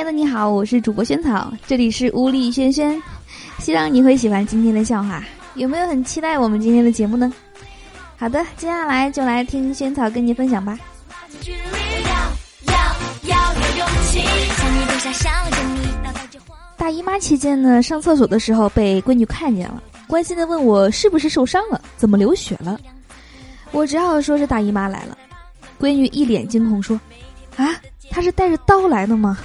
亲爱的你好，我是主播萱草，这里是屋里轩轩，希望你会喜欢今天的笑话。有没有很期待我们今天的节目呢？好的，接下来就来听萱草跟你分享吧。大姨妈期间呢，上厕所的时候被闺女看见了，关心的问我是不是受伤了，怎么流血了？我只好说是大姨妈来了。闺女一脸惊恐说：“啊，她是带着刀来的吗？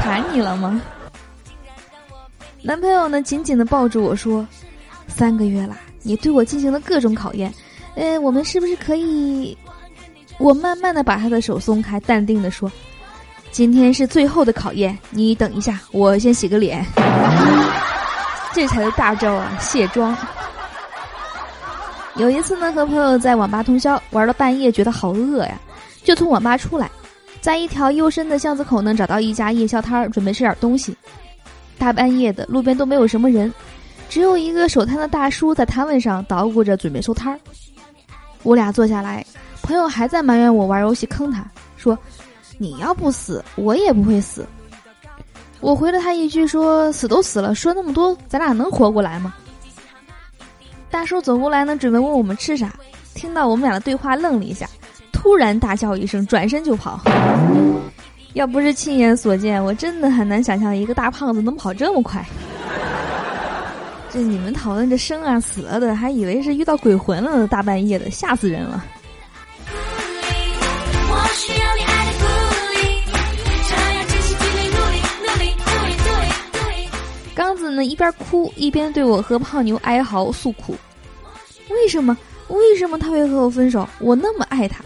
砍你了吗？”男朋友呢，紧紧的抱住我说：“三个月啦，你对我进行了各种考验，呃，我们是不是可以？”我慢慢的把他的手松开，淡定的说：“今天是最后的考验，你等一下，我先洗个脸。这才是大招啊，卸妆。”有一次呢，和朋友在网吧通宵，玩到半夜，觉得好饿呀，就从网吧出来，在一条幽深的巷子口呢，找到一家夜宵摊儿，准备吃点东西。大半夜的，路边都没有什么人，只有一个守摊的大叔在摊位上捣鼓着，准备收摊儿。我俩坐下来，朋友还在埋怨我玩游戏坑他，说：“你要不死，我也不会死。”我回了他一句说：“死都死了，说那么多，咱俩能活过来吗？”大叔走过来呢，准备问我们吃啥，听到我们俩的对话，愣了一下，突然大叫一声，转身就跑。要不是亲眼所见，我真的很难想象一个大胖子能跑这么快。这你们讨论这生啊死了的，还以为是遇到鬼魂了，大半夜的，吓死人了。刚子呢一边哭一边对我和胖牛哀嚎诉苦：“为什么？为什么他会和我分手？我那么爱他。”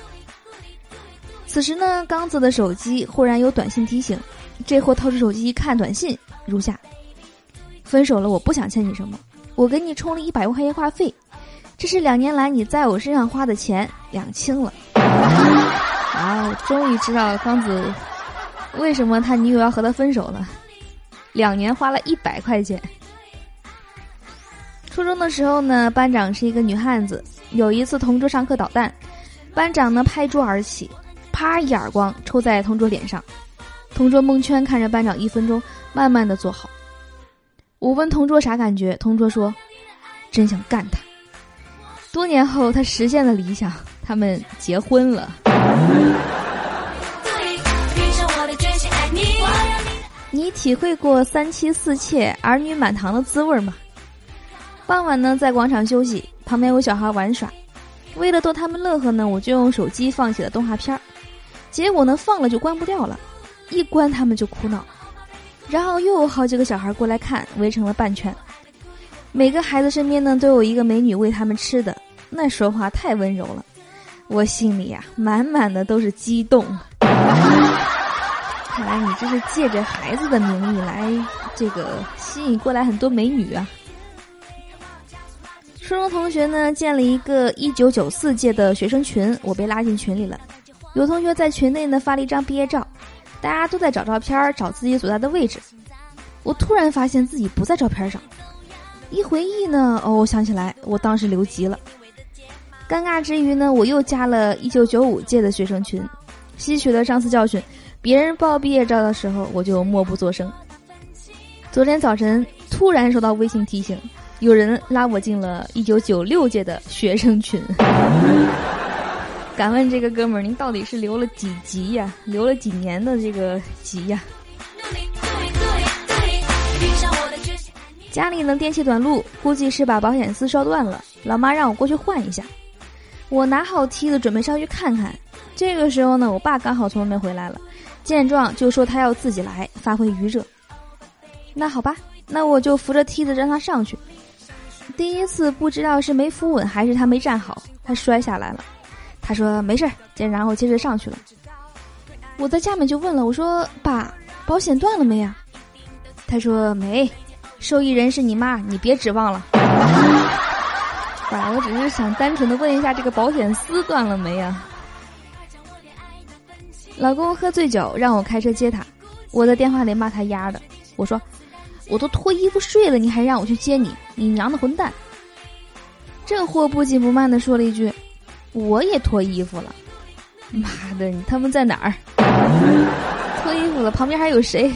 此时呢，刚子的手机忽然有短信提醒，这货掏出手机一看，短信如下：“分手了，我不想欠你什么，我给你充了一百块钱话费，这是两年来你在我身上花的钱，两清了。”啊，我终于知道刚子为什么他女友要和他分手了，两年花了一百块钱。初中的时候呢，班长是一个女汉子，有一次同桌上课捣蛋，班长呢拍桌而起。啪！一耳光抽在同桌脸上，同桌蒙圈看着班长一分钟，慢慢的坐好。我问同桌啥感觉，同桌说：“真想干他。”多年后，他实现了理想，他们结婚了。你体会过三妻四妾、儿女满堂的滋味吗？傍晚呢，在广场休息，旁边有小孩玩耍，为了逗他们乐呵呢，我就用手机放起了动画片儿。结果呢，放了就关不掉了，一关他们就哭闹，然后又有好几个小孩过来看，围成了半圈。每个孩子身边呢都有一个美女喂他们吃的，那说话太温柔了，我心里呀满满的都是激动。看来你这是借着孩子的名义来这个吸引过来很多美女啊。初中同学呢建了一个一九九四届的学生群，我被拉进群里了。有同学在群内呢发了一张毕业照，大家都在找照片，找自己所在的位置。我突然发现自己不在照片上，一回忆呢，哦，我想起来，我当时留级了。尴尬之余呢，我又加了一九九五届的学生群，吸取了上次教训，别人报毕业照的时候，我就默不作声。昨天早晨突然收到微信提醒，有人拉我进了一九九六届的学生群。敢问这个哥们儿，您到底是留了几级呀？留了几年的这个级呀？家里呢电器短路，估计是把保险丝烧断了。老妈让我过去换一下。我拿好梯子准备上去看看。这个时候呢，我爸刚好从外面回来了，见状就说他要自己来发挥余热。那好吧，那我就扶着梯子让他上去。第一次不知道是没扶稳还是他没站好，他摔下来了。他说没事儿，然后接着上去了。我在下面就问了，我说爸，保险断了没呀？他说没，受益人是你妈，你别指望了。爸，我只是想单纯的问一下，这个保险丝断了没呀？老公喝醉酒让我开车接他，我在电话里骂他丫的，我说我都脱衣服睡了，你还让我去接你，你娘的混蛋！这货不紧不慢的说了一句。我也脱衣服了，妈的，他们在哪儿？脱衣服了，旁边还有谁？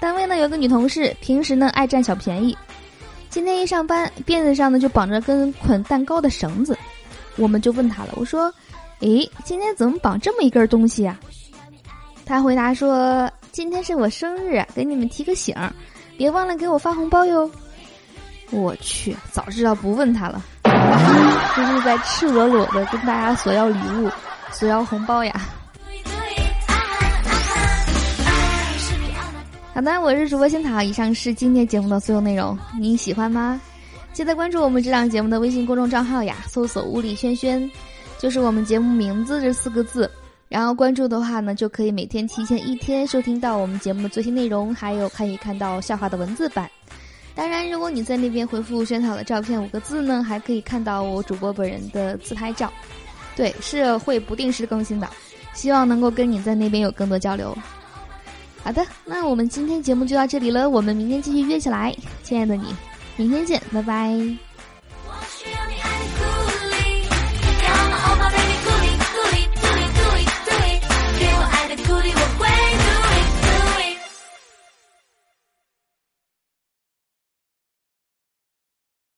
单位呢有个女同事，平时呢爱占小便宜。今天一上班，辫子上呢就绑着根捆蛋糕的绳子，我们就问她了，我说：“诶，今天怎么绑这么一根东西呀？”她回答说：“今天是我生日，给你们提个醒，别忘了给我发红包哟。”我去，早知道不问她了，就是在赤裸裸的跟大家索要礼物、索要红包呀。好的，我是主播仙桃。以上是今天节目的所有内容，你喜欢吗？记得关注我们这档节目的微信公众账号呀，搜索“物理轩轩”，就是我们节目名字这四个字。然后关注的话呢，就可以每天提前一天收听到我们节目的最新内容，还有可以看到笑话的文字版。当然，如果你在那边回复“萱草的照片”五个字呢，还可以看到我主播本人的自拍照。对，是会不定时更新的，希望能够跟你在那边有更多交流。好的，那我们今天节目就到这里了，我们明天继续约起来，亲爱的你，明天见，拜拜。